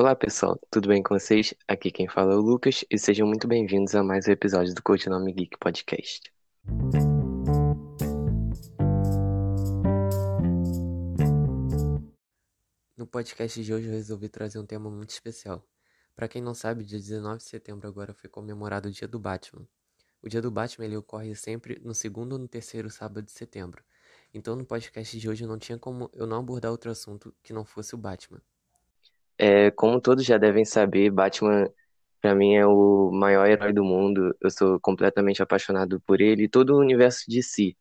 Olá pessoal, tudo bem com vocês? Aqui quem fala é o Lucas e sejam muito bem-vindos a mais um episódio do Codinome Geek Podcast. No podcast de hoje eu resolvi trazer um tema muito especial. Para quem não sabe, dia 19 de setembro agora foi comemorado o Dia do Batman. O Dia do Batman ele ocorre sempre no segundo ou no terceiro sábado de setembro. Então no podcast de hoje não tinha como eu não abordar outro assunto que não fosse o Batman. É, como todos já devem saber, Batman para mim é o maior herói do mundo. Eu sou completamente apaixonado por ele e todo o universo de si.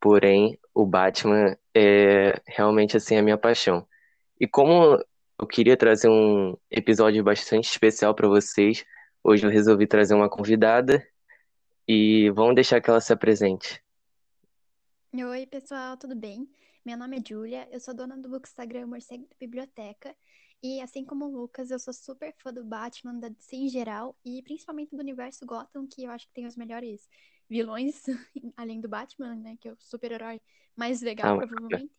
Porém, o Batman é realmente assim a minha paixão. E como eu queria trazer um episódio bastante especial para vocês, hoje eu resolvi trazer uma convidada e vamos deixar que ela se apresente. Oi, pessoal, tudo bem? Meu nome é Julia, eu sou dona do Bookstagram Morcego da Biblioteca. E assim como o Lucas, eu sou super fã do Batman, da DC em geral, e principalmente do universo Gotham, que eu acho que tem os melhores vilões, além do Batman, né? Que é o super-herói mais legal, a, provavelmente.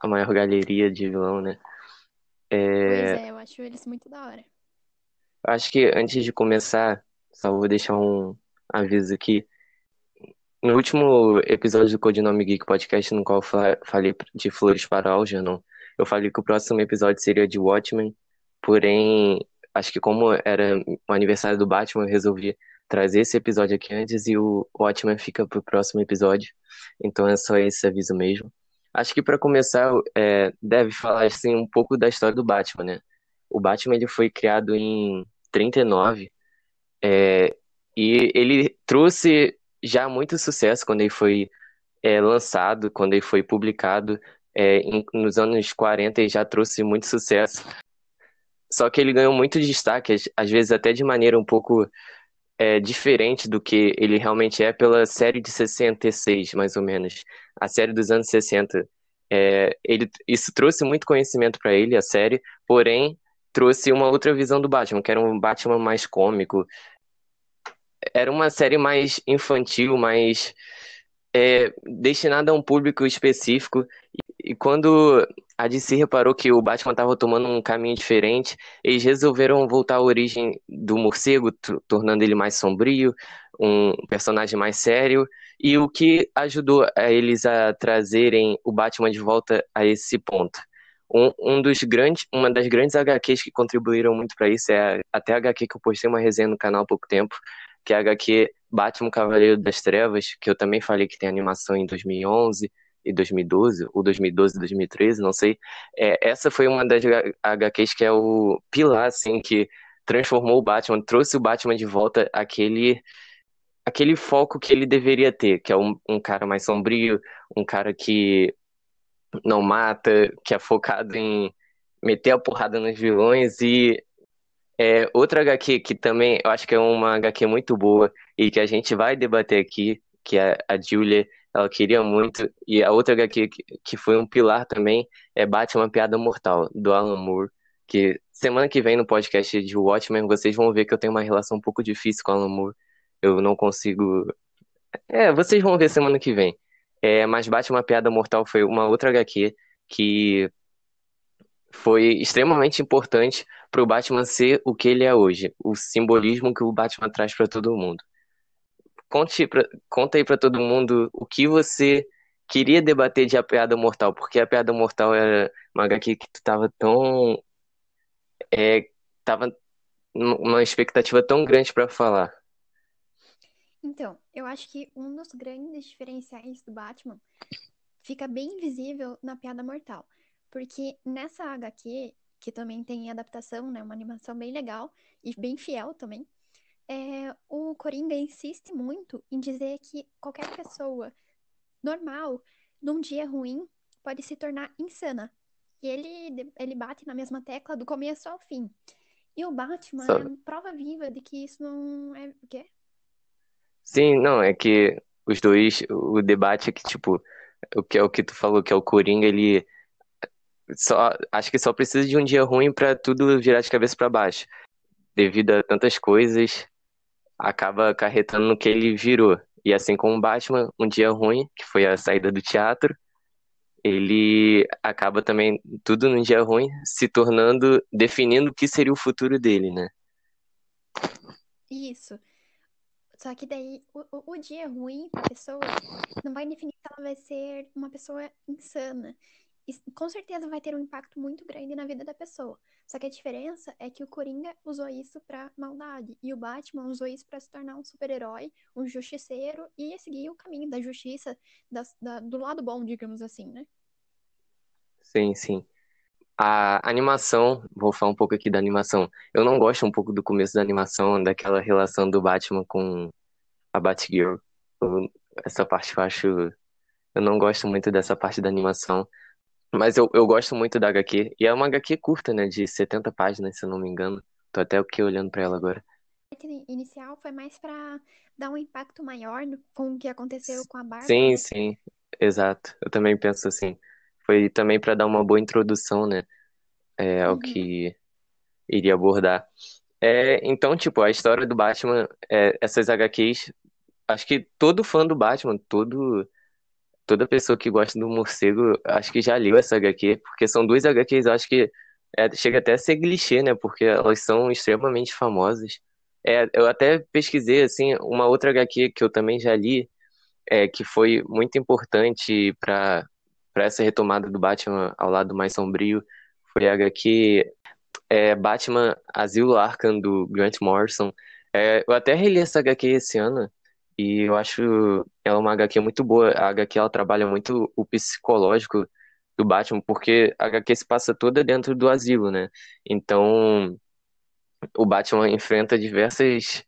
A maior galeria de vilão, né? É... Pois é, eu acho eles muito da hora. Acho que antes de começar, só vou deixar um aviso aqui. No último episódio do Codinome Geek Podcast, no qual eu falei de Flores para Algernon, eu falei que o próximo episódio seria de Watchmen, porém, acho que como era o aniversário do Batman, eu resolvi trazer esse episódio aqui antes e o Watchmen fica pro próximo episódio. Então é só esse aviso mesmo. Acho que para começar, é, deve falar assim um pouco da história do Batman, né? O Batman ele foi criado em 39 é, e ele trouxe já muito sucesso quando ele foi é, lançado, quando ele foi publicado é, nos anos 40 ele já trouxe muito sucesso. Só que ele ganhou muito destaque, às vezes até de maneira um pouco é, diferente do que ele realmente é pela série de 66, mais ou menos. A série dos anos 60. É, ele, isso trouxe muito conhecimento para ele, a série, porém trouxe uma outra visão do Batman, que era um Batman mais cômico, era uma série mais infantil, mais é, destinada a um público específico. E, quando a DC reparou que o Batman estava tomando um caminho diferente, eles resolveram voltar à origem do morcego, tornando ele mais sombrio, um personagem mais sério, e o que ajudou a eles a trazerem o Batman de volta a esse ponto. Um, um dos grandes, uma das grandes HQs que contribuíram muito para isso é a, até a HQ que eu postei uma resenha no canal há pouco tempo, que é a HQ Batman Cavaleiro das Trevas, que eu também falei que tem animação em 2011 e 2012, ou 2012 e 2013, não sei. É, essa foi uma das HQs que é o pilar, assim, que transformou o Batman, trouxe o Batman de volta aquele aquele foco que ele deveria ter, que é um, um cara mais sombrio, um cara que não mata, que é focado em meter a porrada nos vilões e é, outra HQ que também eu acho que é uma HQ muito boa e que a gente vai debater aqui, que é a Julia, ela queria muito, e a outra HQ que, que foi um pilar também é Batman Piada Mortal, do Alan Moore, que semana que vem no podcast de Watchmen vocês vão ver que eu tenho uma relação um pouco difícil com o Alan Moore, eu não consigo... É, vocês vão ver semana que vem. É, mas Batman Piada Mortal foi uma outra HQ que foi extremamente importante para o Batman ser o que ele é hoje, o simbolismo que o Batman traz para todo mundo. Conte pra, conta aí para todo mundo o que você queria debater de A Piada Mortal, porque A Piada Mortal era uma HQ que tu tava tão. É, tava numa expectativa tão grande para falar. Então, eu acho que um dos grandes diferenciais do Batman fica bem visível na Piada Mortal. Porque nessa HQ, que também tem adaptação, né? Uma animação bem legal e bem fiel também. É, o Coringa insiste muito em dizer que qualquer pessoa normal, num dia ruim, pode se tornar insana. E ele, ele bate na mesma tecla do começo ao fim. E o Batman Sabe? é prova viva de que isso não é. O quê? Sim, não, é que os dois, o debate é que, tipo, o que é o que tu falou, que é o Coringa, ele só, acho que só precisa de um dia ruim para tudo virar de cabeça para baixo. Devido a tantas coisas, acaba acarretando no que ele virou. E assim como Batman, um dia ruim, que foi a saída do teatro, ele acaba também, tudo num dia ruim, se tornando, definindo o que seria o futuro dele, né? Isso. Só que daí o, o, dia ruim pra pessoa não vai definir se ela vai ser uma pessoa insana. Com certeza vai ter um impacto muito grande na vida da pessoa. Só que a diferença é que o Coringa usou isso pra maldade e o Batman usou isso pra se tornar um super-herói, um justiceiro e seguir o caminho da justiça, da, da, do lado bom, digamos assim, né? Sim, sim. A animação, vou falar um pouco aqui da animação. Eu não gosto um pouco do começo da animação, daquela relação do Batman com a Batgirl. Essa parte eu acho. Eu não gosto muito dessa parte da animação. Mas eu, eu gosto muito da HQ. E é uma HQ curta, né? De 70 páginas, se eu não me engano. Tô até aqui olhando pra ela agora. A inicial foi mais pra dar um impacto maior no- com o que aconteceu com a Bárbara, Sim, né? sim, exato. Eu também penso assim. Foi também pra dar uma boa introdução, né? É, ao Uhum. que iria abordar. É, então, tipo, a história do Batman, é, essas HQs, acho que todo fã do Batman, todo, toda pessoa que gosta do morcego, acho que já leu essa HQ, porque são duas HQs, acho que é, chega até a ser clichê, né? Porque elas são extremamente famosas. É, eu até pesquisei, assim, uma outra HQ que eu também já li, é, que foi muito importante para para essa retomada do Batman ao lado mais sombrio, foi a HQ é, Batman Asilo Arkham do Grant Morrison. É, eu até reli essa HQ esse ano e eu acho ela uma HQ muito boa. A HQ ela trabalha muito o psicológico do Batman, porque a HQ se passa toda dentro do asilo, né? Então o Batman enfrenta diversas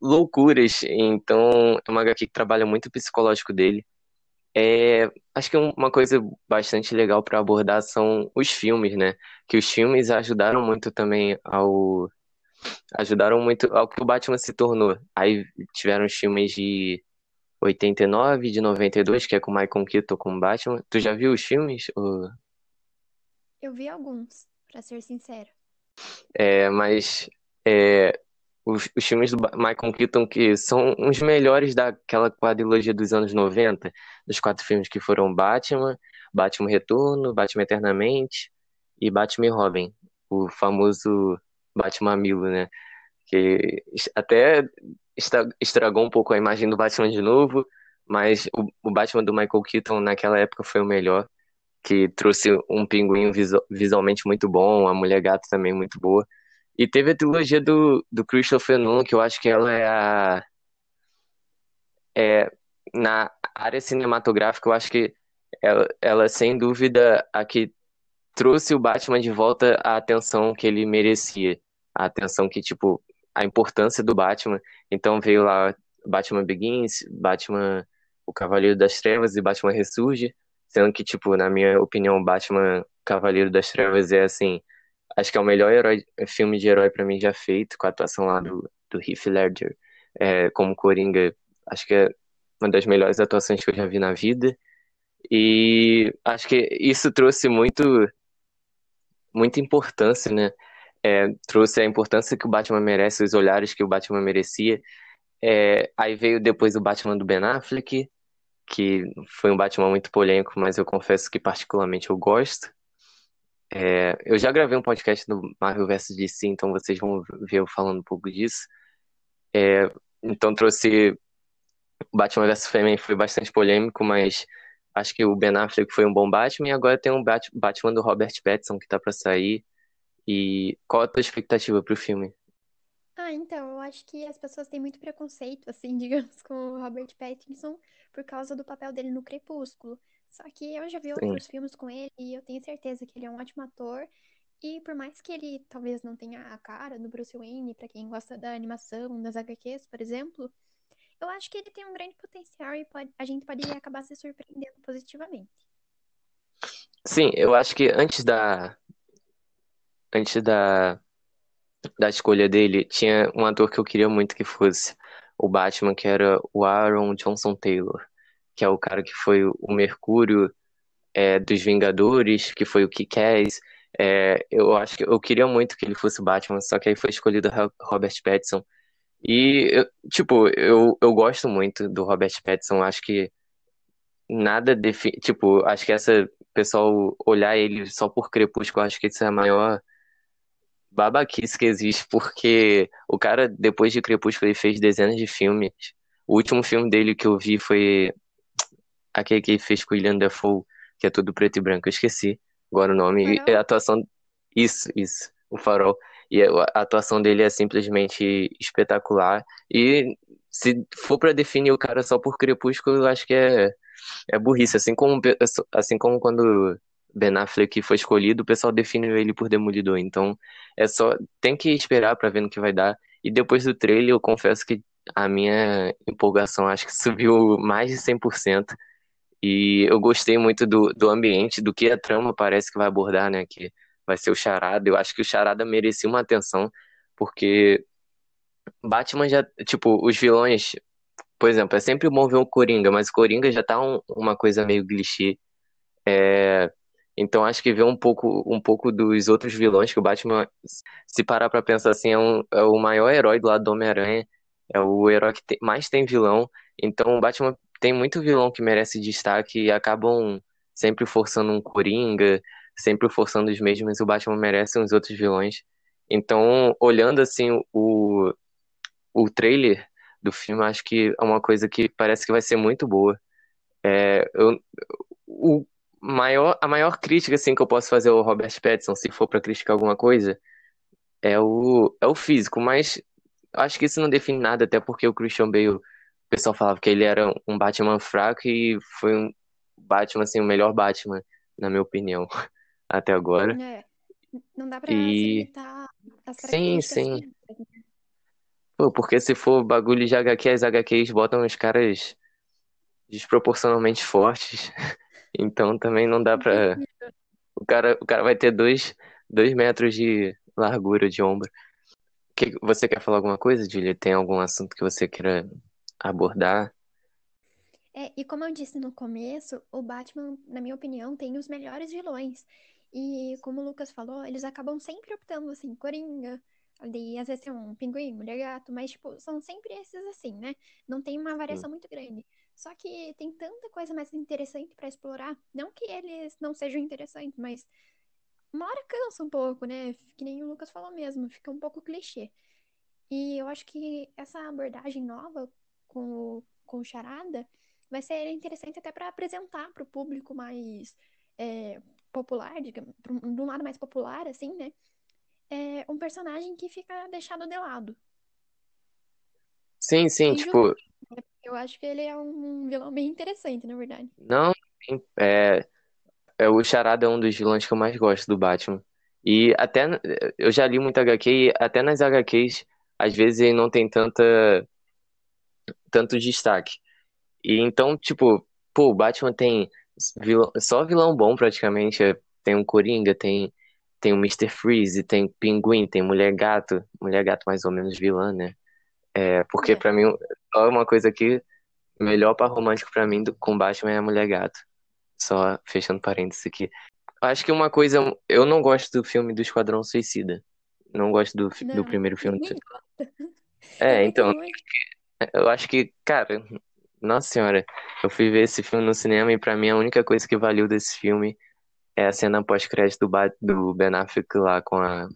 loucuras. Então é uma HQ que trabalha muito o psicológico dele. É, acho que uma coisa bastante legal para abordar são os filmes, né? Que os filmes ajudaram muito também ao ajudaram muito ao que o Batman se tornou. Aí tiveram os filmes de 89, de 92, que é com Michael Keaton como Batman. Tu já viu os filmes? Ou- Eu vi alguns, pra ser sincero. É, mas é, os, os filmes do Michael Keaton que são os melhores daquela quadrilogia dos anos 90, dos quatro filmes que foram Batman, Batman Retorno, Batman Eternamente e Batman e Robin, o famoso Batman Milo, né? Que até estragou um pouco a imagem do Batman de novo, mas o, Batman do Michael Keaton naquela época foi o melhor, que trouxe um pinguim visu- visualmente muito bom, a Mulher Gato também muito boa. E teve a trilogia do, do Christopher Nolan, que eu acho que ela é a. É, na área cinematográfica, eu acho que ela, ela, sem dúvida, a que trouxe o Batman de volta à atenção que ele merecia. A atenção que, tipo, a importância do Batman. Então veio lá Batman Begins, Batman O Cavaleiro das Trevas e Batman Ressurge. Sendo que, tipo, na minha opinião, Batman Cavaleiro das Trevas é assim. Acho que é o melhor herói, filme de herói pra mim já feito, com a atuação lá do, do Heath Ledger é, como Coringa. Acho que é uma das melhores atuações que eu já vi na vida. E acho que isso trouxe muito, muita importância, né? É, trouxe a importância que o Batman merece, os olhares que o Batman merecia. É, aí veio depois o Batman do Ben Affleck, que foi um Batman muito polêmico, mas eu confesso que particularmente eu gosto. É, eu já gravei um podcast no Marvel vs DC, então vocês vão ver eu falando um pouco disso. É, então trouxe Batman vs Superman foi bastante polêmico, mas acho que o Ben Affleck foi um bom Batman e agora tem um Batman do Robert Pattinson que tá para sair. E qual a tua expectativa pro filme? Ah, então, eu acho que as pessoas têm muito preconceito, assim, digamos, com o Robert Pattinson por causa do papel dele no Crepúsculo. Só que eu já vi outros Sim. filmes com ele e eu tenho certeza que ele é um ótimo ator. E por mais que ele talvez não tenha a cara do Bruce Wayne, pra quem gosta da animação, das HQs, por exemplo, eu acho que ele tem um grande potencial e pode, a gente pode acabar se surpreendendo positivamente. Sim, eu acho que antes da antes da da escolha dele, tinha um ator que eu queria muito que fosse o Batman, que era o Aaron Johnson Taylor, que é o cara que foi o Mercúrio é, dos Vingadores, que foi o Kick-Ass. É, eu acho que eu queria muito que ele fosse o Batman, só que aí foi escolhido Robert Pattinson. E, eu, tipo, eu, eu gosto muito do Robert Pattinson, acho que nada defi... Tipo, acho que essa pessoal olhar ele só por Crepúsculo, acho que isso é a maior babaquice que existe, porque o cara, depois de Crepúsculo, ele fez dezenas de filmes. O último filme dele que eu vi foi aquele que ele fez com o William Dafoe, que é tudo preto e branco, eu esqueci agora o nome. E a atuação. Isso, isso, o Farol. E a atuação dele é simplesmente espetacular. E se for para definir o cara só por Crepúsculo, eu acho que é, é burrice. Assim como, assim como quando Ben Affleck foi escolhido, o pessoal define ele por Demolidor. Então, é só. Tem que esperar para ver no que vai dar. E depois do trailer, eu confesso que a minha empolgação acho que subiu mais de 100%. E eu gostei muito do, do ambiente, do que a trama parece que vai abordar, né? Que vai ser o Charada. Eu acho que o Charada merecia uma atenção, porque Batman já, tipo, os vilões, por exemplo, é sempre bom ver o Coringa, mas o Coringa já tá um, uma coisa meio clichê. É, então acho que ver um pouco, um pouco dos outros vilões que o Batman, se parar pra pensar assim, é, um, é o maior herói do lado do Homem-Aranha, é o herói que tem, mais tem vilão. Então o Batman tem muito vilão que merece destaque e acabam sempre forçando um Coringa, sempre forçando os mesmos, o Batman merece uns outros vilões. Então, olhando assim o, o trailer do filme, acho que é uma coisa que parece que vai ser muito boa. É, eu, o maior, a maior crítica assim, que eu posso fazer ao Robert Pattinson, se for para criticar alguma coisa, é o, é o físico, mas acho que isso não define nada, até porque o Christian Bale, o pessoal falava que ele era um Batman fraco e foi um Batman, assim, o melhor Batman, na minha opinião, até agora. É, não dá pra e... limitar as Sim, sim. Pô, porque se for bagulho de HQ, as HQs botam os caras desproporcionalmente fortes. Então também não dá pra. O cara, o cara vai ter dois, dois metros de largura de ombro. Que, você quer falar alguma coisa, Julia? Tem algum assunto que você queira abordar? É, e como eu disse no começo, o Batman, na minha opinião, tem os melhores vilões. E como o Lucas falou, eles acabam sempre optando assim, Coringa, ali às vezes tem um pinguim, mulher gato, mas tipo, são sempre esses assim, né? Não tem uma variação muito grande. Só que tem tanta coisa mais interessante para explorar. Não que eles não sejam interessantes, mas uma hora cansa um pouco, né? Que nem o Lucas falou mesmo, fica um pouco clichê. E eu acho que essa abordagem nova com o, com o Charada vai ser interessante até para apresentar para o público mais é, popular, digamos, de um lado mais popular, assim, né? É um personagem que fica deixado de lado. Sim, sim, tipo. Né? Eu acho que ele é um vilão bem interessante, na verdade. Não, é, é, o Charada é um dos vilões que eu mais gosto do Batman. E até eu já li muita HQ e até nas HQs, às vezes ele não tem tanta tanto destaque. E então, tipo, pô, o Batman tem vilão, só vilão bom praticamente. Tem um Coringa, tem, tem o Mr. Freeze, tem Pinguim, tem Mulher Gato. Mulher Gato mais ou menos vilã, né? É, porque é. para mim, só uma coisa que melhor para romântico para mim do com Batman é a Mulher Gato. Só fechando parênteses aqui. Acho que uma coisa, eu não gosto do filme do Esquadrão Suicida. Não gosto do, não, do primeiro filme. É, então, eu acho que, cara, nossa senhora, eu fui ver esse filme no cinema e para mim a única coisa que valeu desse filme é a cena pós-crédito do, do Ben Affleck lá com a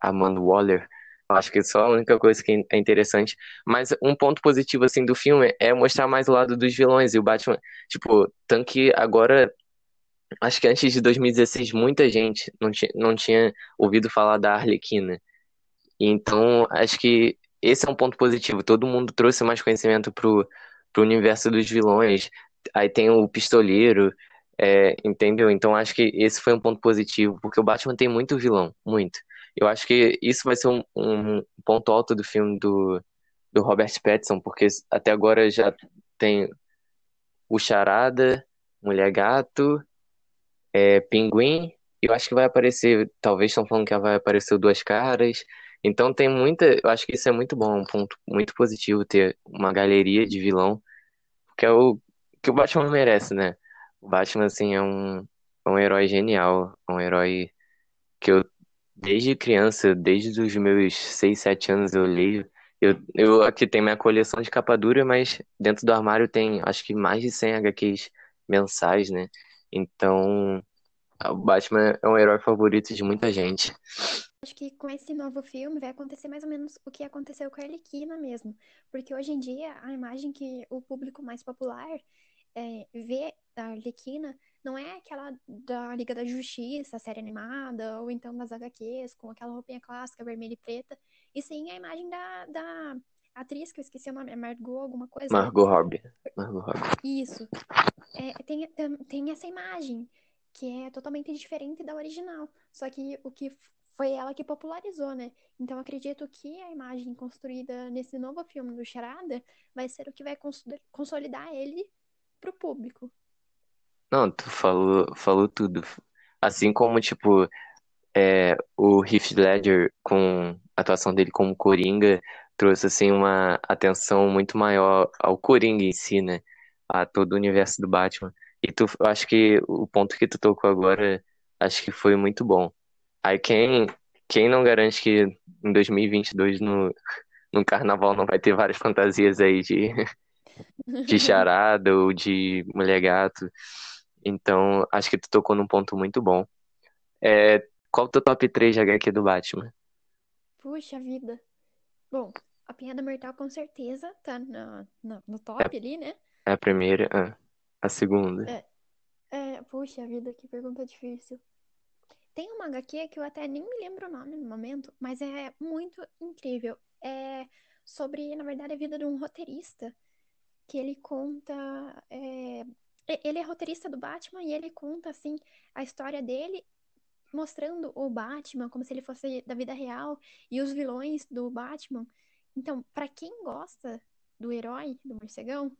Amanda Waller. Eu acho que só a única coisa que é interessante. Mas um ponto positivo, assim, do filme é mostrar mais o lado dos vilões. E o Batman, tipo, tanto que agora, acho que antes de 2016, muita gente não não tinha ouvido falar da Arlequina. Então, acho que esse é um ponto positivo. Todo mundo trouxe mais conhecimento pro pro universo dos vilões. Aí tem o pistoleiro, é, entendeu? Então acho que esse foi um ponto positivo, porque o Batman tem muito vilão, muito. Eu acho que isso vai ser um, um ponto alto do filme do, do Robert Pattinson, porque até agora já tem o Charada, Mulher Gato, é, Pinguim, eu acho que vai aparecer, talvez estão falando que vai aparecer o Duas Caras, então tem muita, eu acho que isso é muito bom, um ponto muito positivo ter uma galeria de vilão, porque é o que o Batman merece, né? O Batman assim é um, é um herói genial, é um herói que eu desde criança, desde os meus 6, 7 anos eu leio. Eu, eu aqui tenho minha coleção de capa dura, mas dentro do armário tem acho que mais de 100 HQs mensais, né? Então, o Batman é um herói favorito de muita gente. Acho que com esse novo filme vai acontecer mais ou menos o que aconteceu com a Arlequina mesmo. Porque hoje em dia, a imagem que o público mais popular é, vê da Arlequina não é aquela da Liga da Justiça, série animada, ou então das HQs, com aquela roupinha clássica, vermelha e preta. E sim a imagem da, da atriz, que eu esqueci o nome, é Margot alguma coisa. Margot Robbie. Margot Robbie. Isso. É, tem, tem essa imagem, que é totalmente diferente da original. Só que o que foi ela que popularizou, né? Então acredito que a imagem construída nesse novo filme do Charada vai ser o que vai consolidar ele pro público. Não, tu falou, falou tudo. Assim como, tipo, é, o Heath Ledger, com a atuação dele como Coringa, trouxe, assim, uma atenção muito maior ao Coringa em si, né? A todo o universo do Batman. E tu, acho que o ponto que tu tocou agora, acho que foi muito bom. Aí quem, quem não garante que em 2022 no, no carnaval não vai ter várias fantasias aí de, de charada ou de mulher gato. Então, acho que tu tocou num ponto muito bom. É, qual o teu top 3 de HQ do Batman? Puxa vida. Bom, a Piada Mortal com certeza tá no, no, no top é, ali, né? É a primeira, ah, a segunda. É, é, puxa vida, que pergunta difícil. Tem uma HQ que eu até nem me lembro o nome no momento, mas é muito incrível. É sobre, na verdade, a vida de um roteirista que ele conta. É... Ele é roteirista do Batman e ele conta, assim, a história dele mostrando o Batman como se ele fosse da vida real e os vilões do Batman. Então, para quem gosta do herói, do morcegão,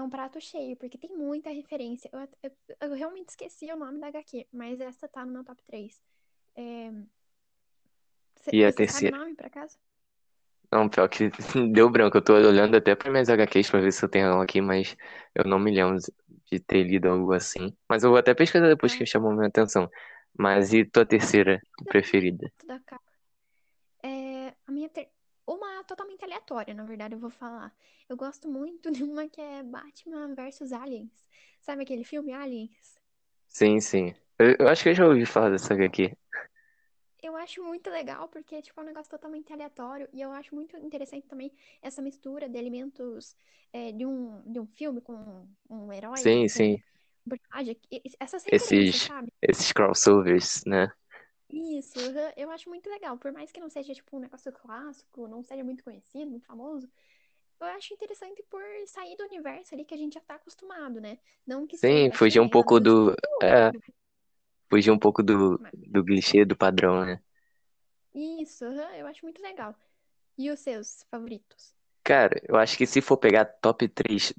é um prato cheio, porque tem muita referência. Eu, eu, eu, realmente esqueci o nome da HQ, mas essa tá no meu top 3. É... Cê, e a terceira? Sabe o nome, por acaso? Não, pior que deu branco. Eu tô olhando até para minhas HQs pra ver se eu tenho algo aqui, mas eu não me lembro de ter lido algo assim. Mas eu vou até pesquisar depois que chamou minha atenção. Mas e tua terceira preferida? É, a minha ter... Uma totalmente aleatória, na verdade, eu vou falar. Eu gosto muito de uma que é Batman vs Aliens. Sabe aquele filme Aliens? Sim, sim. Eu, eu acho que eu já ouvi falar dessa aqui. Eu acho muito legal porque tipo, é um negócio totalmente aleatório e eu acho muito interessante também essa mistura de elementos é, de, um, de um filme com um herói. Sim, sim. Um personagem. Essas esses, sabe? Esses crossovers, né? Isso, eu acho muito legal. Por mais que não seja, tipo, um negócio clássico, não seja muito conhecido, muito famoso, eu acho interessante por sair do universo ali que a gente já tá acostumado, né? Não que Sim, fugir um pouco do. É, fugir um pouco do, do clichê, do padrão, né? Isso, eu acho muito legal. E os seus favoritos? Cara, eu acho que se for pegar top 3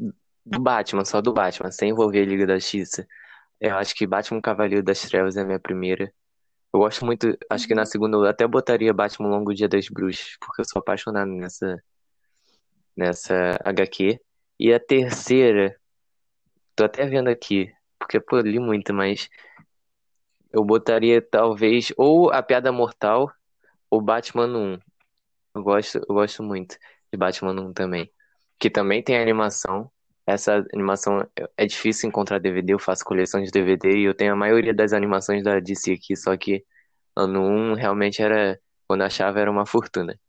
do Batman, só do Batman, sem envolver a Liga da Justiça, eu acho que Batman Cavaleiro das Trevas é a minha primeira. Eu gosto muito, acho que na uhum. segunda eu até botaria Batman Longo Dia das Bruxas, porque eu sou apaixonado nessa, nessa HQ. E a terceira, tô até vendo aqui, porque pô, li muito, mas eu botaria talvez ou a Piada Mortal ou Batman 1. Eu gosto, eu gosto muito de Batman 1 também. Que também tem animação. Essa animação é difícil encontrar DVD, eu faço coleção de DVD e eu tenho a maioria das animações da DC aqui, só que ano 1 realmente era, quando achava, era uma fortuna.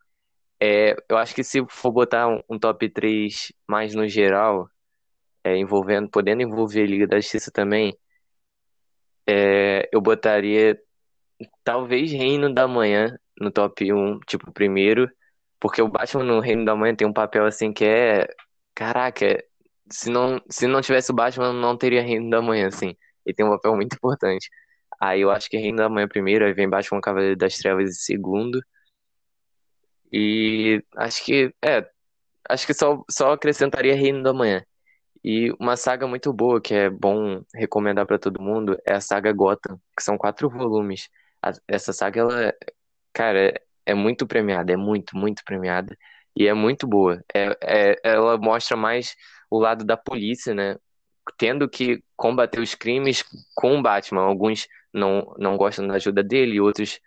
É, eu acho que se for botar um, um top 3 mais no geral, é, envolvendo, podendo envolver a Liga da Justiça também, é, eu botaria talvez Reino da Manhã no top 1, tipo, primeiro, porque o Batman no Reino da Manhã tem um papel assim que é. Caraca, se não, se não tivesse o Batman, não teria Reino da Manhã, assim. Ele tem um papel muito importante. Aí eu acho que Reino da Manhã primeiro, aí vem Batman Cavaleiro das Trevas em segundo. E acho que, é, acho que só, só acrescentaria Reino da Manhã. E uma saga muito boa, que é bom recomendar para todo mundo, é a saga Gotham, que são quatro volumes. Essa saga, ela, cara, é muito premiada, é muito, muito premiada. E é muito boa. É, é, ela mostra mais o lado da polícia, né? Tendo que combater os crimes com o Batman. Alguns não, não gostam da ajuda dele, outros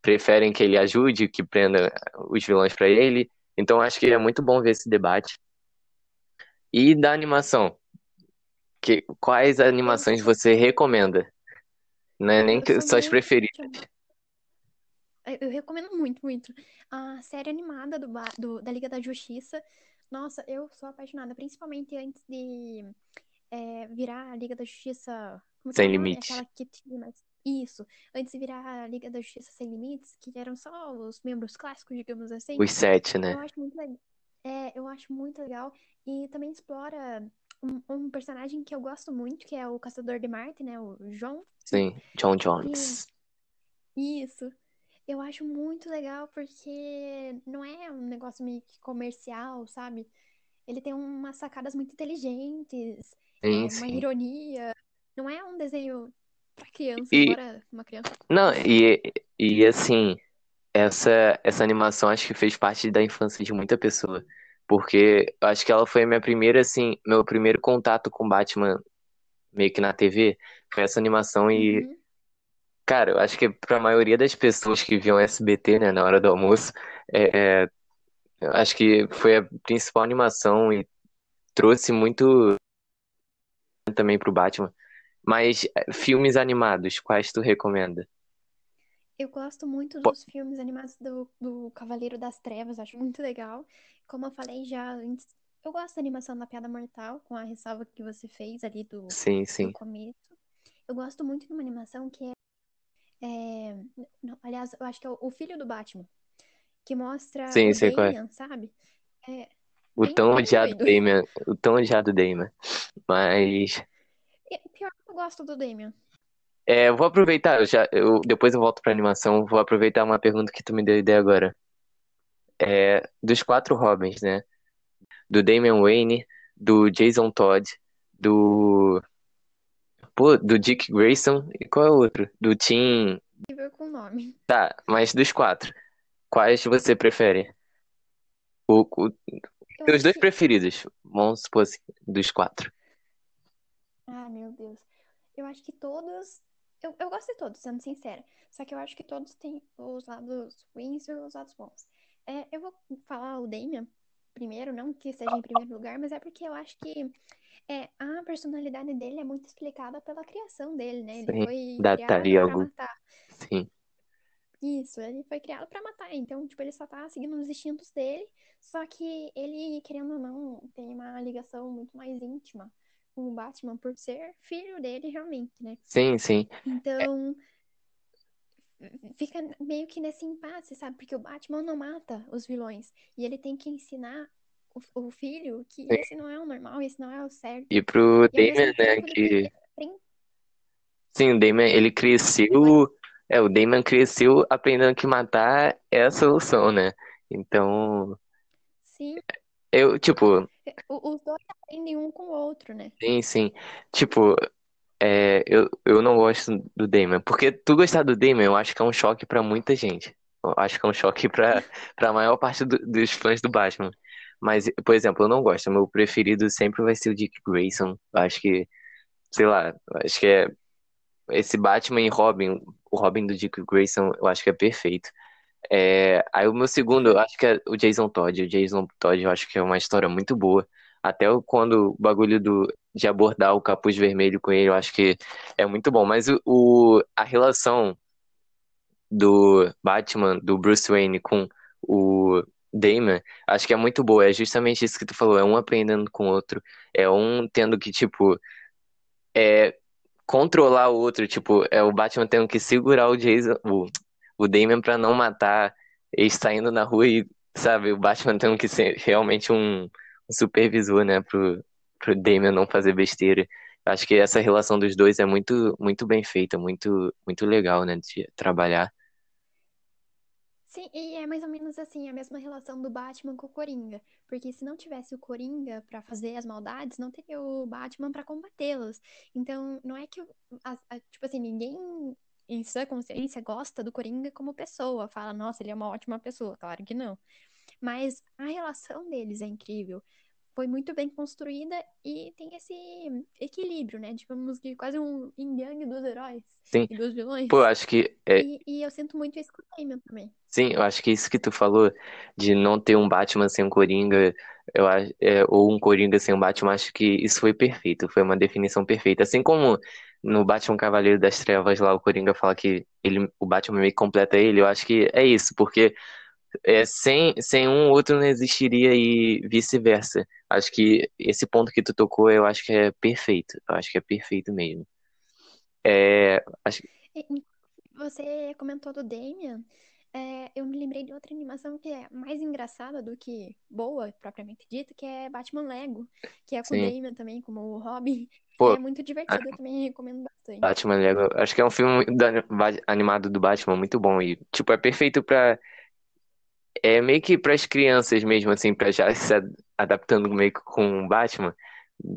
preferem que ele ajude, que prenda os vilões para ele. Então acho que é muito bom ver esse debate. E da animação, Que, quais animações você recomenda? Não é nem que, suas preferidas. Eu recomendo muito, muito. A série animada do, do- da Liga da Justiça. Nossa, eu sou apaixonada, principalmente antes de é, virar a Liga da Justiça. Como é Sem nome? limites. Isso. Antes de virar a Liga da Justiça Sem Limites, que eram só os membros clássicos, digamos assim. Os sete, Eu né? acho muito legal. É, eu acho muito legal. E também explora um, um personagem que eu gosto muito, que é o Caçador de Marte, né? O João. Sim, John E Jones. isso. Eu acho muito legal porque não é um negócio meio que comercial, sabe? Ele tem umas sacadas muito inteligentes, é, Sim, uma sim. ironia. Não é um desenho pra criança, E, embora uma criança. não, e, e assim, essa, essa animação acho que fez parte da infância de muita pessoa. Porque eu acho que ela foi a minha primeira, assim, meu primeiro contato com Batman meio que na TV. Foi essa animação e, Uhum. Cara, eu acho que pra maioria das pessoas que viam SBT, né, na hora do almoço, é, é, eu acho que foi a principal animação e trouxe muito também pro Batman. Mas é, filmes animados, quais tu recomenda? Eu gosto muito Po- dos filmes animados do, do Cavaleiro das Trevas, acho muito legal. Como eu falei já antes, eu gosto da animação da Piada Mortal, com a ressalva que você fez ali do, Sim, do sim. começo. Eu gosto muito de uma animação que é, é- não, aliás, eu acho que é o, Filho do Batman, que mostra Sim, o é. Damian, sabe? É O tão odiado doido. Damian, o tão odiado Damian. Mas pior que eu gosto do Damian. é, eu vou aproveitar, eu já, eu, depois eu volto pra animação, vou aproveitar uma pergunta que tu me deu ideia agora. É, dos quatro Robins, né? Do Damian Wayne, do Jason Todd, do, pô, do Dick Grayson e qual é o outro? Do Tim, Incrível com o nome. tá, mas dos quatro, quais você prefere? O, o, teus dois que. preferidos, vamos supor assim, dos quatro. Ah, meu Deus. Eu acho que todos. Eu, eu gosto de todos, sendo sincera. Só que eu acho que todos têm os lados ruins e os lados bons. É, eu vou falar o Damian primeiro, não que seja em primeiro lugar, mas é porque eu acho que é, a personalidade dele é muito explicada pela criação dele, né? Ele Sim, foi da criado pra matar. Sim, Isso, ele foi criado pra matar. Então, tipo, ele só tá seguindo os instintos dele. Só que ele, querendo ou não, tem uma ligação muito mais íntima com o Batman por ser filho dele realmente, né? sim, sim. Então, fica meio que nesse impasse, sabe? Porque o Batman não mata os vilões. E ele tem que ensinar o, o filho que Sim. esse não é o normal, esse não é o certo. E pro E né, ele que... aprender. Sim, o Damian, ele cresceu... É, o Damian cresceu aprendendo que matar é a solução, né? Então, Sim, eu, tipo, o- os dois aprendem um com o outro, né? sim, sim. Tipo, é, eu, eu não gosto do Damian. Porque tu gostar do Damian, eu acho que é um choque pra muita gente. Eu acho que é um choque pra, pra maior parte do- dos fãs do Batman. Mas, por exemplo, eu não gosto. Meu preferido sempre vai ser o Dick Grayson. Eu acho que, sei lá, acho que é esse Batman e Robin, o Robin do Dick Grayson, eu acho que é perfeito. É, aí o meu segundo, eu acho que é o Jason Todd. O Jason Todd, eu acho que é uma história muito boa. Até quando o bagulho do, de abordar o capuz vermelho com ele, eu acho que é muito bom. Mas o, o- a relação do Batman, do Bruce Wayne com o Damian, acho que é muito boa. É justamente isso que tu falou, é um aprendendo com o outro. É um tendo que, tipo, é, controlar o outro. Tipo, é o Batman tendo que segurar o Jason, o, o Damian pra não matar ele saindo na rua e, sabe, o Batman tendo que ser realmente um supervisor, né, pro, pro Damian não fazer besteira. Acho que essa relação dos dois é muito, muito bem feita, muito, muito legal, né, de trabalhar. Sim, e é mais ou menos assim a mesma relação do Batman com o Coringa. Porque se não tivesse o Coringa pra fazer as maldades, não teria o Batman pra combatê-las. Então, não é que, a- a- tipo assim, ninguém em sua consciência gosta do Coringa como pessoa. Fala, nossa, ele é uma ótima pessoa. Claro que não. Mas a relação deles é incrível. Foi muito bem construída e tem esse equilíbrio, né? Digamos que quase um yin yang dos heróis Sim. e dos vilões. Pô, eu acho que é, E, e eu sinto muito isso com o Damian também. sim, eu acho que isso que tu falou de não ter um Batman sem um Coringa eu acho, é, ou um Coringa sem um Batman, acho que isso foi perfeito, foi uma definição perfeita. Assim como no Batman Cavaleiro das Trevas lá, o Coringa fala que ele, o Batman meio que completa ele, eu acho que é isso, porque é, sem, sem um, outro não existiria e vice-versa. Acho que esse ponto que tu tocou, eu acho que é perfeito. Eu acho que é perfeito mesmo. É, acho... Você comentou do Damian. É, eu me lembrei de outra animação que é mais engraçada do que boa, propriamente dita, que é Batman Lego, que é com Sim. o Damian também, como o Robin. Pô, é muito divertido, eu também recomendo bastante. Batman Lego, acho que é um filme animado do Batman muito bom e, tipo, é perfeito pra é meio que para as crianças mesmo, assim, para já se adaptando meio que com o Batman,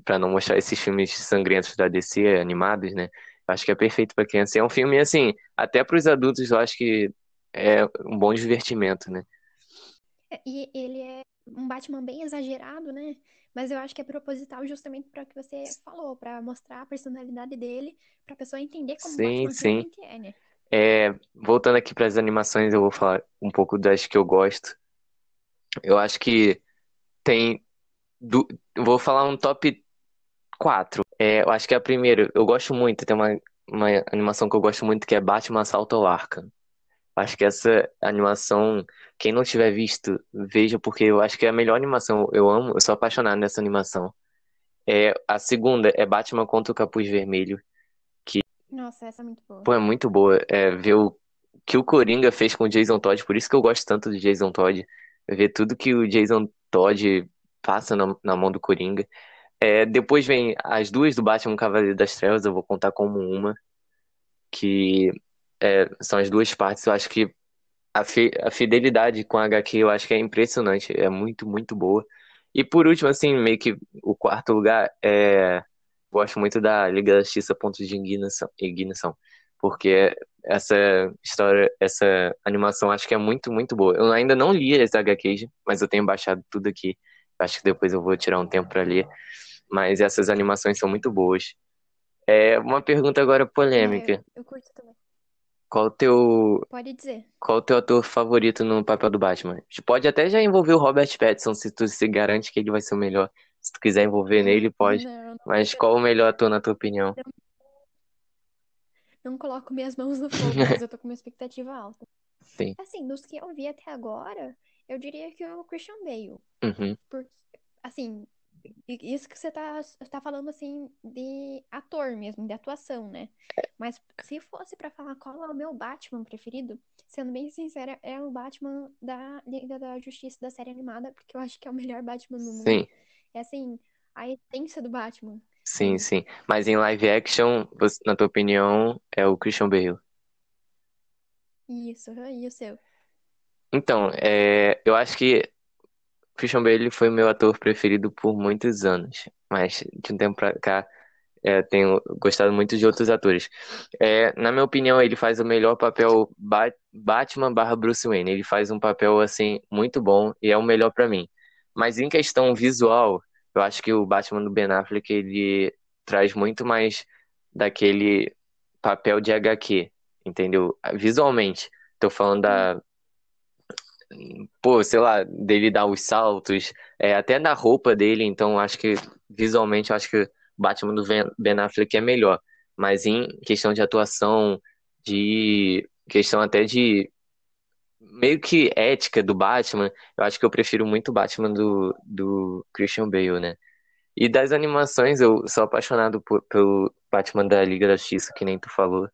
para não mostrar esses filmes sangrentos da DC animados, né? Acho que é perfeito para criança. É um filme assim, até para os adultos, eu acho que é um bom divertimento, né? É, e ele é um Batman bem exagerado, né? Mas eu acho que é proposital justamente para o que você falou, para mostrar a personalidade dele, para a pessoa entender como sim, Batman sim. é, né? É, voltando aqui para as animações, eu vou falar um pouco das que eu gosto. Eu acho que tem. Do, vou falar um top 4. É, eu acho que é a primeira, eu gosto muito, tem uma, uma animação que eu gosto muito que é Batman Assalto ao Arkham. Acho que essa animação, quem não tiver visto, veja, porque eu acho que é a melhor animação. Eu amo, eu sou apaixonado nessa animação. É, a segunda é Batman contra o Capuz Vermelho. Nossa, essa é muito boa. Pô, é muito boa. É, ver o que o Coringa fez com o Jason Todd, por isso que eu gosto tanto do Jason Todd. Ver tudo que o Jason Todd passa na, na mão do Coringa. É, depois vem as duas do Batman Cavaleiro das Trevas, eu vou contar como uma. Que é, são as duas partes. Eu acho que a, fi, a fidelidade com a HQ eu acho que é impressionante. É muito, muito boa. E por último, assim, meio que o quarto lugar é gosto muito da Liga da Justiça Pontos de Ignição, ignição porque essa história, essa animação acho que é muito, muito boa. Eu ainda não li esse HQs, mas eu tenho baixado tudo aqui. Acho que depois eu vou tirar um tempo para ler. Mas essas animações são muito boas. É uma pergunta agora polêmica. É, eu curto também. Qual o teu. Pode dizer. Qual o teu ator favorito no papel do Batman? Pode até já envolver o Robert Pattinson, se tu se garante que ele vai ser o melhor. Se tu quiser envolver nele, pode. Não, não, Mas qual o melhor ator na tua opinião? Não, coloco minhas mãos no fogo, mas eu tô com uma expectativa alta. Sim. Assim, dos que eu vi até agora, eu diria que o Christian Bale. Uhum. Porque, assim, isso que você tá, tá falando, assim, de ator mesmo, de atuação, né? Mas se fosse para falar qual é o meu Batman preferido, sendo bem sincera, é o Batman da Liga da Justiça da série animada, porque eu acho que é o melhor Batman do mundo. Sim. É assim, a essência do Batman. Sim, sim. Mas em live action, você, na tua opinião, é o Christian Bale. Isso, e o seu? Então, é, eu acho que Christian Bale foi meu ator preferido por muitos anos. Mas de um tempo pra cá, é, tenho gostado muito de outros atores. É, na minha opinião, ele faz o melhor papel ba Batman barra Bruce Wayne. Ele faz um papel, assim, muito bom e é o melhor para mim. Mas em questão visual, eu acho que o Batman do Ben Affleck ele traz muito mais daquele papel de HQ, entendeu? Visualmente. Tô falando da. Pô, sei lá, dele dar os saltos, é, até da roupa dele, então acho que visualmente acho que o Batman do Ben Affleck é melhor. Mas em questão de atuação, de questão até de meio que ética do Batman, eu acho que eu prefiro muito o Batman do, do Christian Bale, né? E das animações, eu sou apaixonado por, pelo Batman da Liga da Justiça, que nem tu falou.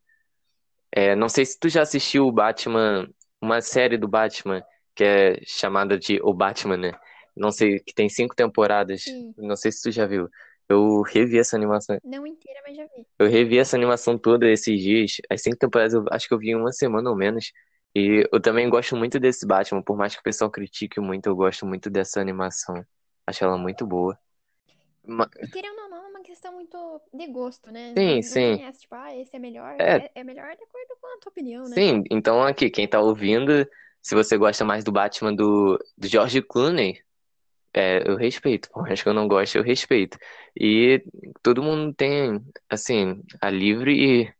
É, não sei se tu já assistiu o Batman, uma série do Batman, que é chamada de O Batman, né? Não sei, que tem cinco temporadas. Sim. Não sei se tu já viu. Eu revi essa animação. Não inteira, mas já vi. Eu revi essa animação toda esses dias. As cinco temporadas, eu acho que eu vi uma semana ou menos. E eu também gosto muito desse Batman, por mais que o pessoal critique muito, eu gosto muito dessa animação. Acho ela muito boa. E querendo ou não, é uma questão muito de gosto, né? Sim, não sim. Conhece, tipo, ah, esse é melhor. É. É, é melhor de acordo com a tua opinião, né? Sim, então aqui, quem tá ouvindo, se você gosta mais do Batman do, do George Clooney, é, eu respeito. Por mais que eu não goste, eu respeito. E todo mundo tem, assim, a livre e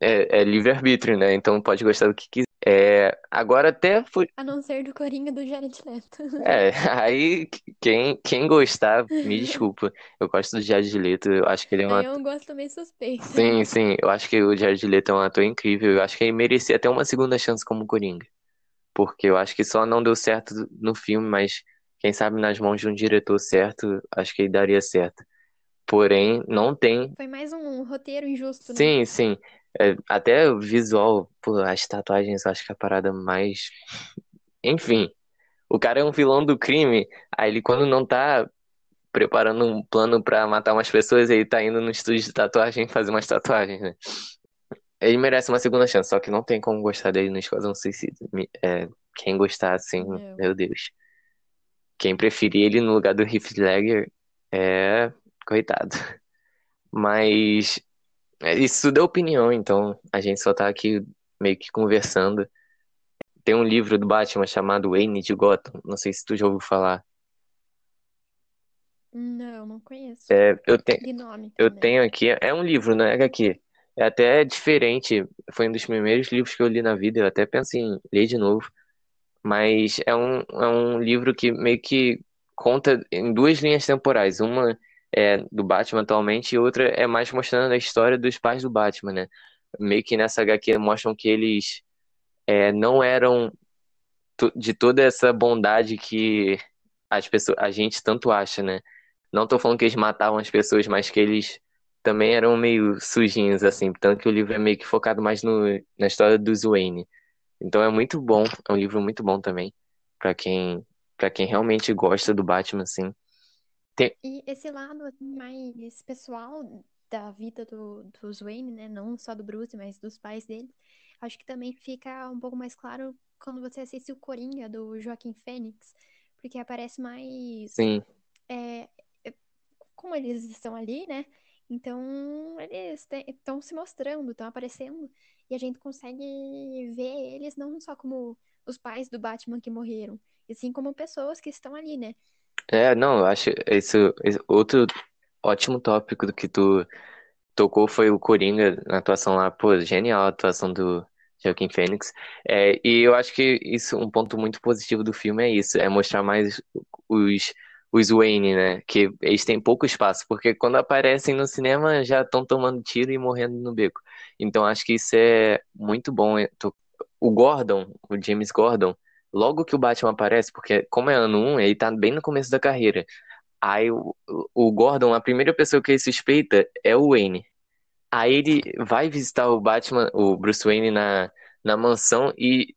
é, é livre-arbítrio, né? Então pode gostar do que quiser. É, agora até foi. A não ser do Coringa do Jared Leto. É, aí quem, quem gostar, me desculpa. Eu gosto do Jared Leto, eu acho que ele é um é ator. um gosto meio suspeito. Sim, sim, eu acho que o Jared Leto é um ator incrível. Eu acho que ele merecia até uma segunda chance como Coringa. Porque eu acho que só não deu certo no filme, mas quem sabe nas mãos de um diretor certo, acho que ele daria certo. Porém, não tem. Foi mais um roteiro injusto, né? Sim, sim. É, até o visual, pô, as tatuagens, eu acho que é a parada mais. Enfim, o cara é um vilão do crime, aí ele, quando não tá preparando um plano pra matar umas pessoas, ele tá indo no estúdio de tatuagem fazer umas tatuagens, né? Ele merece uma segunda chance, só que não tem como gostar dele no Esquadrão Suicida. É, quem gostar, assim, Não. meu Deus. Quem preferir ele no lugar do Heath Ledger é coitado. Mas isso tudo é opinião, então a gente só tá aqui meio que conversando. Tem um livro do Batman chamado Wayne de Gotham, não sei se tu já ouviu falar. Não, não conheço. É, eu, te, eu tenho aqui, é um livro, não é HQ. É até diferente, foi um dos primeiros livros que eu li na vida, eu até penso em ler de novo. Mas é um, é um livro que meio que conta em duas linhas temporais. Uma é do Batman atualmente e outra é mais mostrando a história dos pais do Batman, né? Meio que nessa HQ mostram que eles é, não eram de toda essa bondade que as pessoas, a gente tanto acha, né? Não tô falando que eles matavam as pessoas, mas que eles também eram meio sujinhos, assim. Tanto que o livro é meio que focado mais no, na história dos Wayne. Então é muito bom, é um livro muito bom também, pra quem, para quem realmente gosta do Batman, assim. Tem, E esse lado assim, mais pessoal da vida do, dos Wayne, né? Não só do Bruce, mas dos pais dele. Acho que também fica um pouco mais claro quando você assiste o Coringa do Joaquim Fênix, porque aparece mais sim, é, é, como eles estão ali, né? Então eles estão se mostrando, estão aparecendo, e a gente consegue ver eles não só como os pais do Batman que morreram, e sim como pessoas que estão ali, né? É, não, eu acho esse, esse outro ótimo tópico do que tu tocou foi o Coringa na atuação lá, pô, genial a atuação do Joaquin Phoenix. É, e eu acho que isso, um ponto muito positivo do filme é isso, é mostrar mais os, os Wayne, né? Que eles têm pouco espaço, porque quando aparecem no cinema já estão tomando tiro e morrendo no beco. Então acho que isso é muito bom. O Gordon, o James Gordon, logo que o Batman aparece, porque como é ano 1, ele tá bem no começo da carreira. Aí o, o Gordon, a primeira pessoa que ele suspeita é o Wayne. Aí ele vai visitar o Batman, o Bruce Wayne na, na mansão e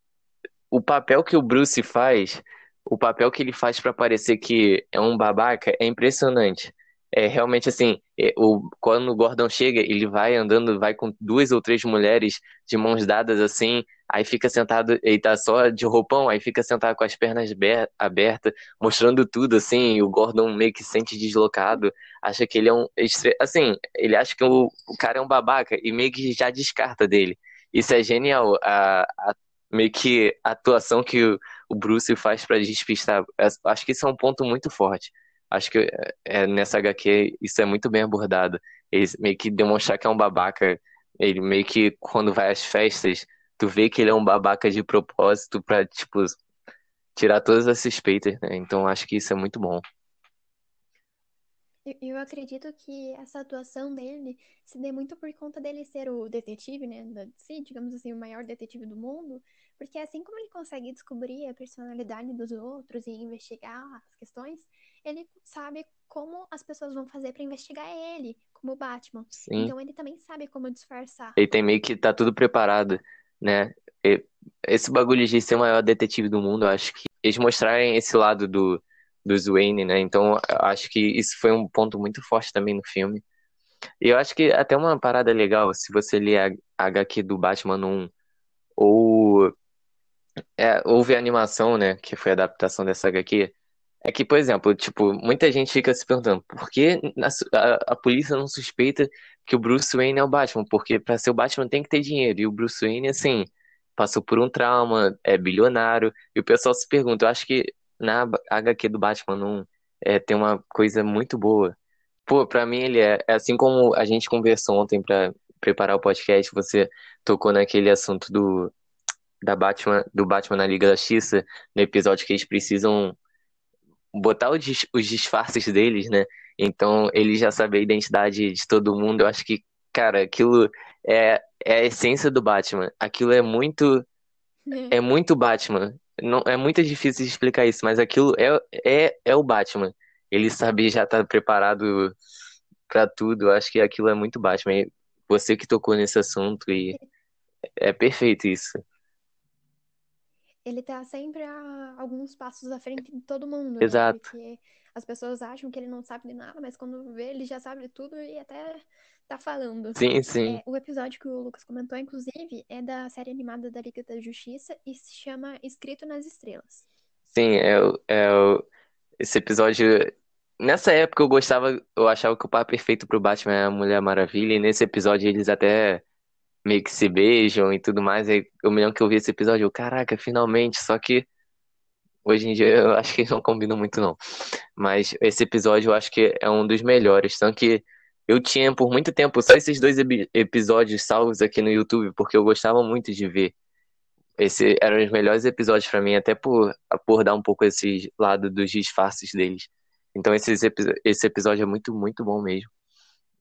o papel que o Bruce faz, o papel que ele faz pra parecer que é um babaca é impressionante. É realmente assim, é, o, quando o Gordon chega, ele vai andando, vai com duas ou três mulheres de mãos dadas assim, aí fica sentado, ele tá só de roupão, aí fica sentado com as pernas ber- abertas, mostrando tudo assim, e o Gordon meio que se sente deslocado, acha que ele é um, assim, ele acha que o, o cara é um babaca e meio que já descarta dele. Isso é genial, a, a meio que a atuação que o, o Bruce faz pra despistar. É, Acho que isso é um ponto muito forte. Acho que é, é, nessa HQ isso é muito bem abordado. Ele meio que demonstrar que é um babaca. Ele meio que quando vai às festas, tu vê que ele é um babaca de propósito pra, tipo, tirar todas as suspeitas, né? Então acho que isso é muito bom. Eu, acredito que essa atuação dele se dê muito por conta dele ser o detetive, né? Da digamos assim, o maior detetive do mundo. Porque assim como ele consegue descobrir a personalidade dos outros e investigar as questões, ele sabe como as pessoas vão fazer pra investigar ele, como o Batman. Sim. Então ele também sabe como disfarçar. Ele tem meio que tá tudo preparado, né? Esse bagulho de ser o maior detetive do mundo, eu acho que eles mostrarem esse lado do, dos Wayne, né? Então, eu acho que isso foi um ponto muito forte também no filme. E eu acho que até uma parada legal, se você ler a a HQ do Batman 1 ou é, houve a animação, né, que foi a adaptação dessa HQ, é que, por exemplo, tipo, muita gente fica se perguntando por que su- a, a polícia não suspeita que o Bruce Wayne é o Batman? Porque pra ser o Batman tem que ter dinheiro, e o Bruce Wayne, assim, passou por um trauma, é bilionário, e o pessoal se pergunta, eu acho que na HQ do Batman 1 é, tem uma coisa muito boa. Pô, pra mim ele é, é assim como a gente conversou ontem pra preparar o podcast, você tocou naquele assunto do da Batman, do Batman na Liga da Justiça, no episódio que eles precisam botar os, os disfarces deles, né? Então ele já sabe a identidade de todo mundo. Eu acho que, cara, aquilo é, é a essência do Batman. Aquilo é muito. É, é muito Batman. Não, é muito difícil de explicar isso, mas aquilo é, é, é o Batman. Ele sabe já estar tá preparado para tudo. Eu acho que aquilo é muito Batman. Você que tocou nesse assunto e é perfeito isso ele tá sempre a alguns passos à frente de todo mundo, Exato. né? Porque as pessoas acham que ele não sabe de nada, mas quando vê, ele já sabe de tudo e até tá falando. Sim, sim. É, o episódio que o Lucas comentou, inclusive, é da série animada da Liga da Justiça e se chama Escrito nas Estrelas. Sim, é, é esse episódio. Nessa época eu gostava, eu achava que o par perfeito pro Batman é a Mulher Maravilha, e nesse episódio eles até meio que se beijam e tudo mais. Aí eu me lembro que eu vi esse episódio, eu, caraca, finalmente, só que hoje em dia eu acho que não combinam muito não. Mas esse episódio eu acho que é um dos melhores, tanto que eu tinha por muito tempo só esses dois episódios salvos aqui no YouTube, porque eu gostava muito de ver. Esse eram os melhores episódios para mim, até por, por dar um pouco esse lado dos disfarces deles. Então esse, esse episódio é muito, muito bom mesmo.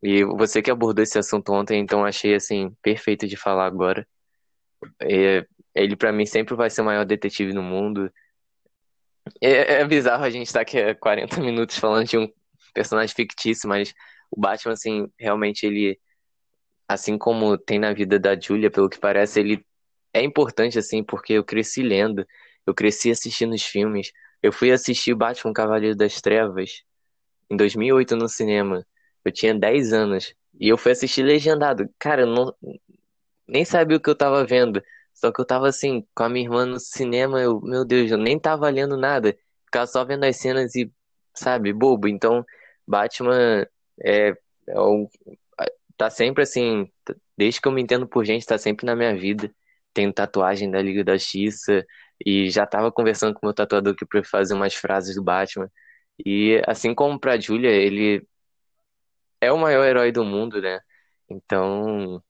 E você que abordou esse assunto ontem, então achei assim perfeito de falar agora. É, ele para mim sempre vai ser o maior detetive no mundo. É, é bizarro a gente estar tá aqui há 40 minutos falando de um personagem fictício, mas o Batman assim, realmente ele assim como tem na vida da Julia, pelo que parece, ele é importante assim, porque eu cresci lendo, eu cresci assistindo os filmes. Eu fui assistir Batman Cavaleiro das Trevas em 2008 no cinema. Eu tinha 10 anos. E eu fui assistir legendado. Cara, eu não, nem sabia o que eu tava vendo. Só que eu tava assim, com a minha irmã no cinema, eu, meu Deus, eu nem tava lendo nada. Ficava só vendo as cenas e, sabe, bobo. Então, Batman é, é tá sempre assim, desde que eu me entendo por gente, tá sempre na minha vida. Tenho tatuagem da Liga da Justiça e já tava conversando com o meu tatuador que pra fazer umas frases do Batman. E assim como pra Julia, ele é o maior herói do mundo, né? Então,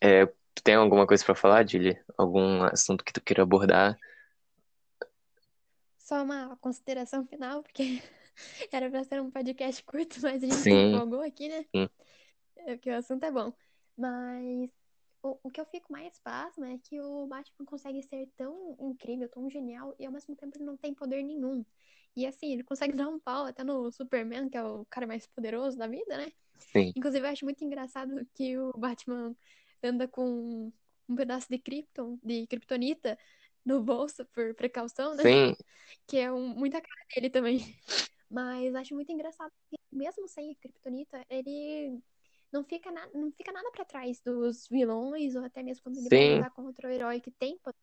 é, tem alguma coisa para falar, Julie? Algum assunto que tu queira abordar? Só uma consideração final, porque era pra ser um podcast curto, mas a gente Sim. se empolgou aqui, né? Sim. É, porque o assunto é bom. Mas o, o que eu fico mais pasmo é que o Batman consegue ser tão incrível, tão genial, e ao mesmo tempo ele não tem poder nenhum. E assim, ele consegue dar um pau até no Superman, que é o cara mais poderoso da vida, né? Sim. Inclusive, eu acho muito engraçado que o Batman anda com um pedaço de Krypton, de Kryptonita no bolso por precaução, né? Sim. Que é um, muita cara dele também. Mas acho muito engraçado que mesmo sem a Kryptonita, ele não fica, na, não fica nada para trás dos vilões, ou até mesmo quando ele Sim. vai lutar contra o herói que tem poder.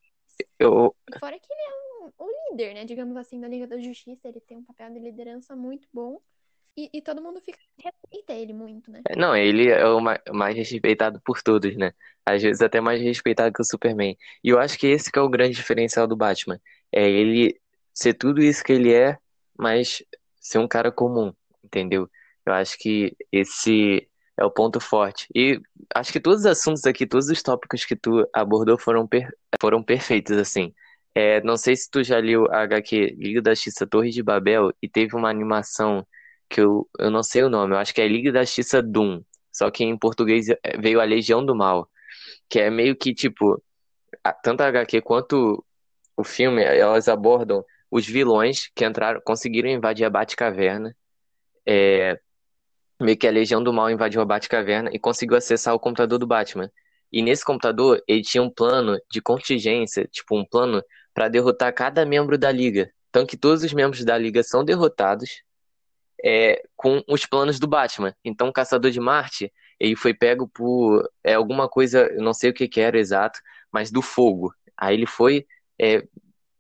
Eu, E fora que ele é um, um líder, né? Digamos assim, da Liga da Justiça. Ele tem um papel de liderança muito bom. E, e todo mundo fica respeita ele muito, né? não, ele é o ma- mais respeitado por todos, né? Às vezes até mais respeitado que o Superman. E eu acho que esse que é o grande diferencial do Batman. É ele ser tudo isso que ele é, mas ser um cara comum, entendeu? Eu acho que esse é o ponto forte. E acho que todos os assuntos aqui, todos os tópicos que tu abordou foram, per- foram perfeitos, assim. É, não sei se tu já leu a HQ Liga da Justiça Torre de Babel e teve uma animação que eu, eu não sei o nome, eu acho que é Liga da Justiça Doom, só que em português é, veio a Legião do Mal, que é meio que tipo, tanto a HQ quanto o filme, elas abordam os vilões que entraram, conseguiram invadir a Batcaverna, é, meio que a Legião do Mal invadiu a Batcaverna e conseguiu acessar o computador do Batman. E nesse computador, ele tinha um plano de contingência, tipo um plano para derrotar cada membro da Liga. Tanto que todos os membros da Liga são derrotados é, com os planos do Batman. Então, o Caçador de Marte, ele foi pego por é, alguma coisa, não sei o que que era exato, mas do fogo. Aí ele foi, é,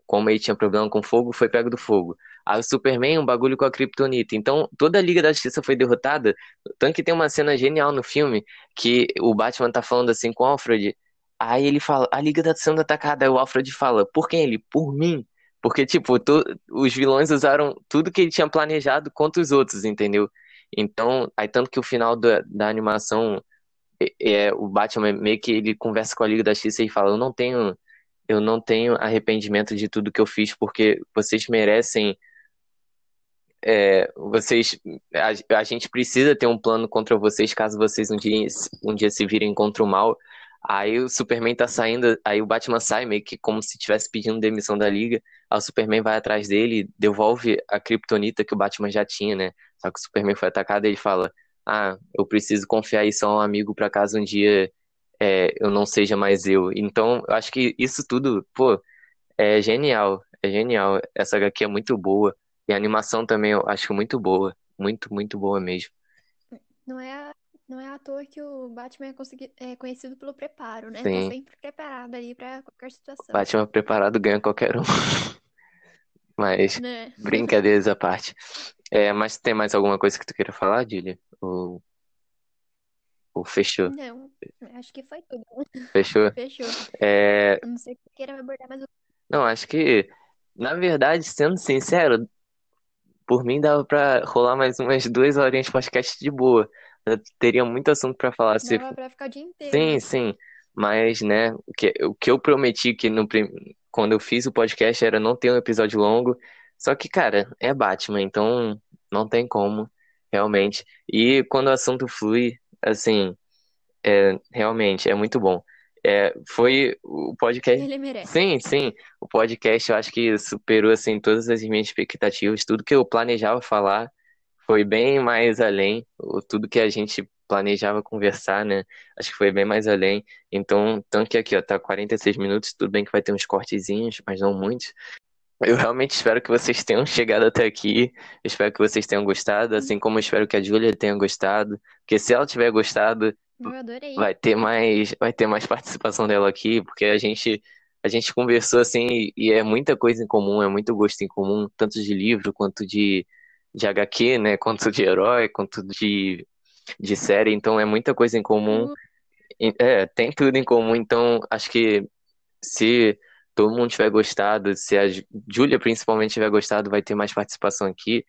como ele tinha problema com fogo, foi pego do fogo. Aí o Superman, um bagulho com a Kryptonita. Então, toda a Liga da Justiça foi derrotada. Tanto que tem uma cena genial no filme que o Batman tá falando assim com o Alfred. Aí ele fala, a Liga tá sendo atacada. Aí o Alfred fala, por quem ele? Por mim. Porque, tipo, os vilões usaram tudo que ele tinha planejado contra os outros, entendeu? Então, aí tanto que o final da, da animação é, o Batman meio que ele conversa com a Liga da Justiça e fala: Eu não tenho, eu não tenho arrependimento de tudo que eu fiz, porque vocês merecem. É, vocês a, a, gente precisa ter um plano contra vocês caso vocês um dia, um dia se virem contra o mal. Aí o Superman tá saindo, aí o Batman sai meio que como se estivesse pedindo demissão da Liga. Aí o Superman vai atrás dele, devolve a Kryptonita que o Batman já tinha, né? Só que o Superman foi atacado e ele fala: ah, eu preciso confiar isso a um amigo para caso um dia é, eu não seja mais eu. Então, eu acho que isso tudo, pô, é genial, é genial. Essa HQ é muito boa. E a animação também eu acho muito boa. Muito, muito boa mesmo. Não é, não é à toa que o Batman é, consegui, é conhecido pelo preparo, né? Sim. Tá sempre preparado ali pra qualquer situação. Batman preparado ganha qualquer um. Mas, Né? brincadeiras à parte. É, mas tem mais alguma coisa que tu queira falar, Julia? Ou, ou fechou? Não, acho que foi tudo. Fechou? Fechou. É, não ser que queira abordar mais não, acho que, na verdade, sendo sincero, por mim dava pra rolar mais umas duas horinhas de podcast de boa. Eu teria muito assunto pra falar. Se... Pra ficar o dia inteiro. Sim, né? sim. Mas, né, o que, o que eu prometi que no, quando eu fiz o podcast era não ter um episódio longo. Só que, cara, é Batman, então não tem como, realmente. E quando o assunto flui, assim, é, realmente é muito bom. É, foi o podcast. Ele merece. Sim, sim. O podcast eu acho que superou assim todas as minhas expectativas. Tudo que eu planejava falar foi bem mais além. O- Tudo que a gente planejava conversar, né? Acho que foi bem mais além. Então, tanto que aqui, ó, tá 46 minutos. Tudo bem que vai ter uns cortezinhos, mas não muitos. Eu realmente espero que vocês tenham chegado até aqui. Eu espero que vocês tenham gostado, assim como eu espero que a Júlia tenha gostado. Porque se ela tiver gostado, vai ter mais, vai ter mais participação dela aqui, porque a gente, a gente conversou assim e é muita coisa em comum, é muito gosto em comum, tanto de livro quanto de, de HQ, né? Quanto de herói, quanto de, de série. Então é muita coisa em comum. Uh, E- É, tem tudo em comum, então acho que se todo mundo tiver gostado, se a Jú- Júlia principalmente tiver gostado, vai ter mais participação aqui.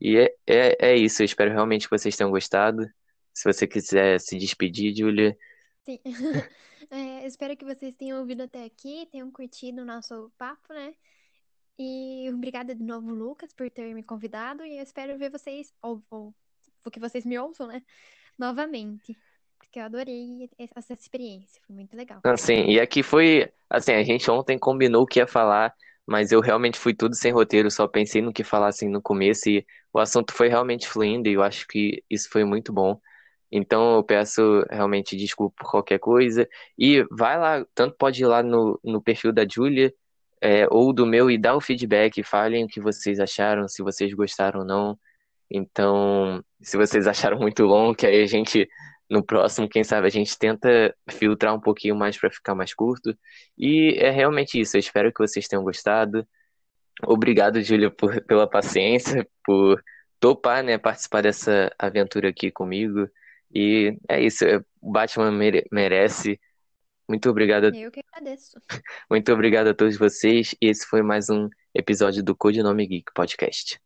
E é, é, é isso, eu espero realmente que vocês tenham gostado. Se você quiser se despedir, Júlia. sim. É, espero que vocês tenham ouvido até aqui, tenham curtido o nosso papo, né? E obrigada de novo, Lucas, por ter me convidado. E eu espero ver vocês, ou, ou que vocês me ouçam, né? Novamente. Porque eu adorei essa experiência, foi muito legal. Assim, e aqui foi, assim, a gente ontem combinou o que ia falar, mas eu realmente fui tudo sem roteiro, só pensei no que falar assim no começo e o assunto foi realmente fluindo e eu acho que isso foi muito bom. Então eu peço realmente desculpa por qualquer coisa e vai lá, tanto pode ir lá no, no perfil da Júlia, é, ou do meu e dá o feedback, falem o que vocês acharam, se vocês gostaram ou não. Então, se vocês acharam muito longo, que aí a gente, no próximo, quem sabe, a gente tenta filtrar um pouquinho mais para ficar mais curto. E é realmente isso. Eu espero que vocês tenham gostado. Obrigado, Júlia, por, pela paciência, por topar, né, participar dessa aventura aqui comigo. E é isso. é- O Batman mere- merece. Muito obrigado, Eu que agradeço. muito obrigado a todos vocês. E esse foi mais um episódio do Codinome Geek Podcast.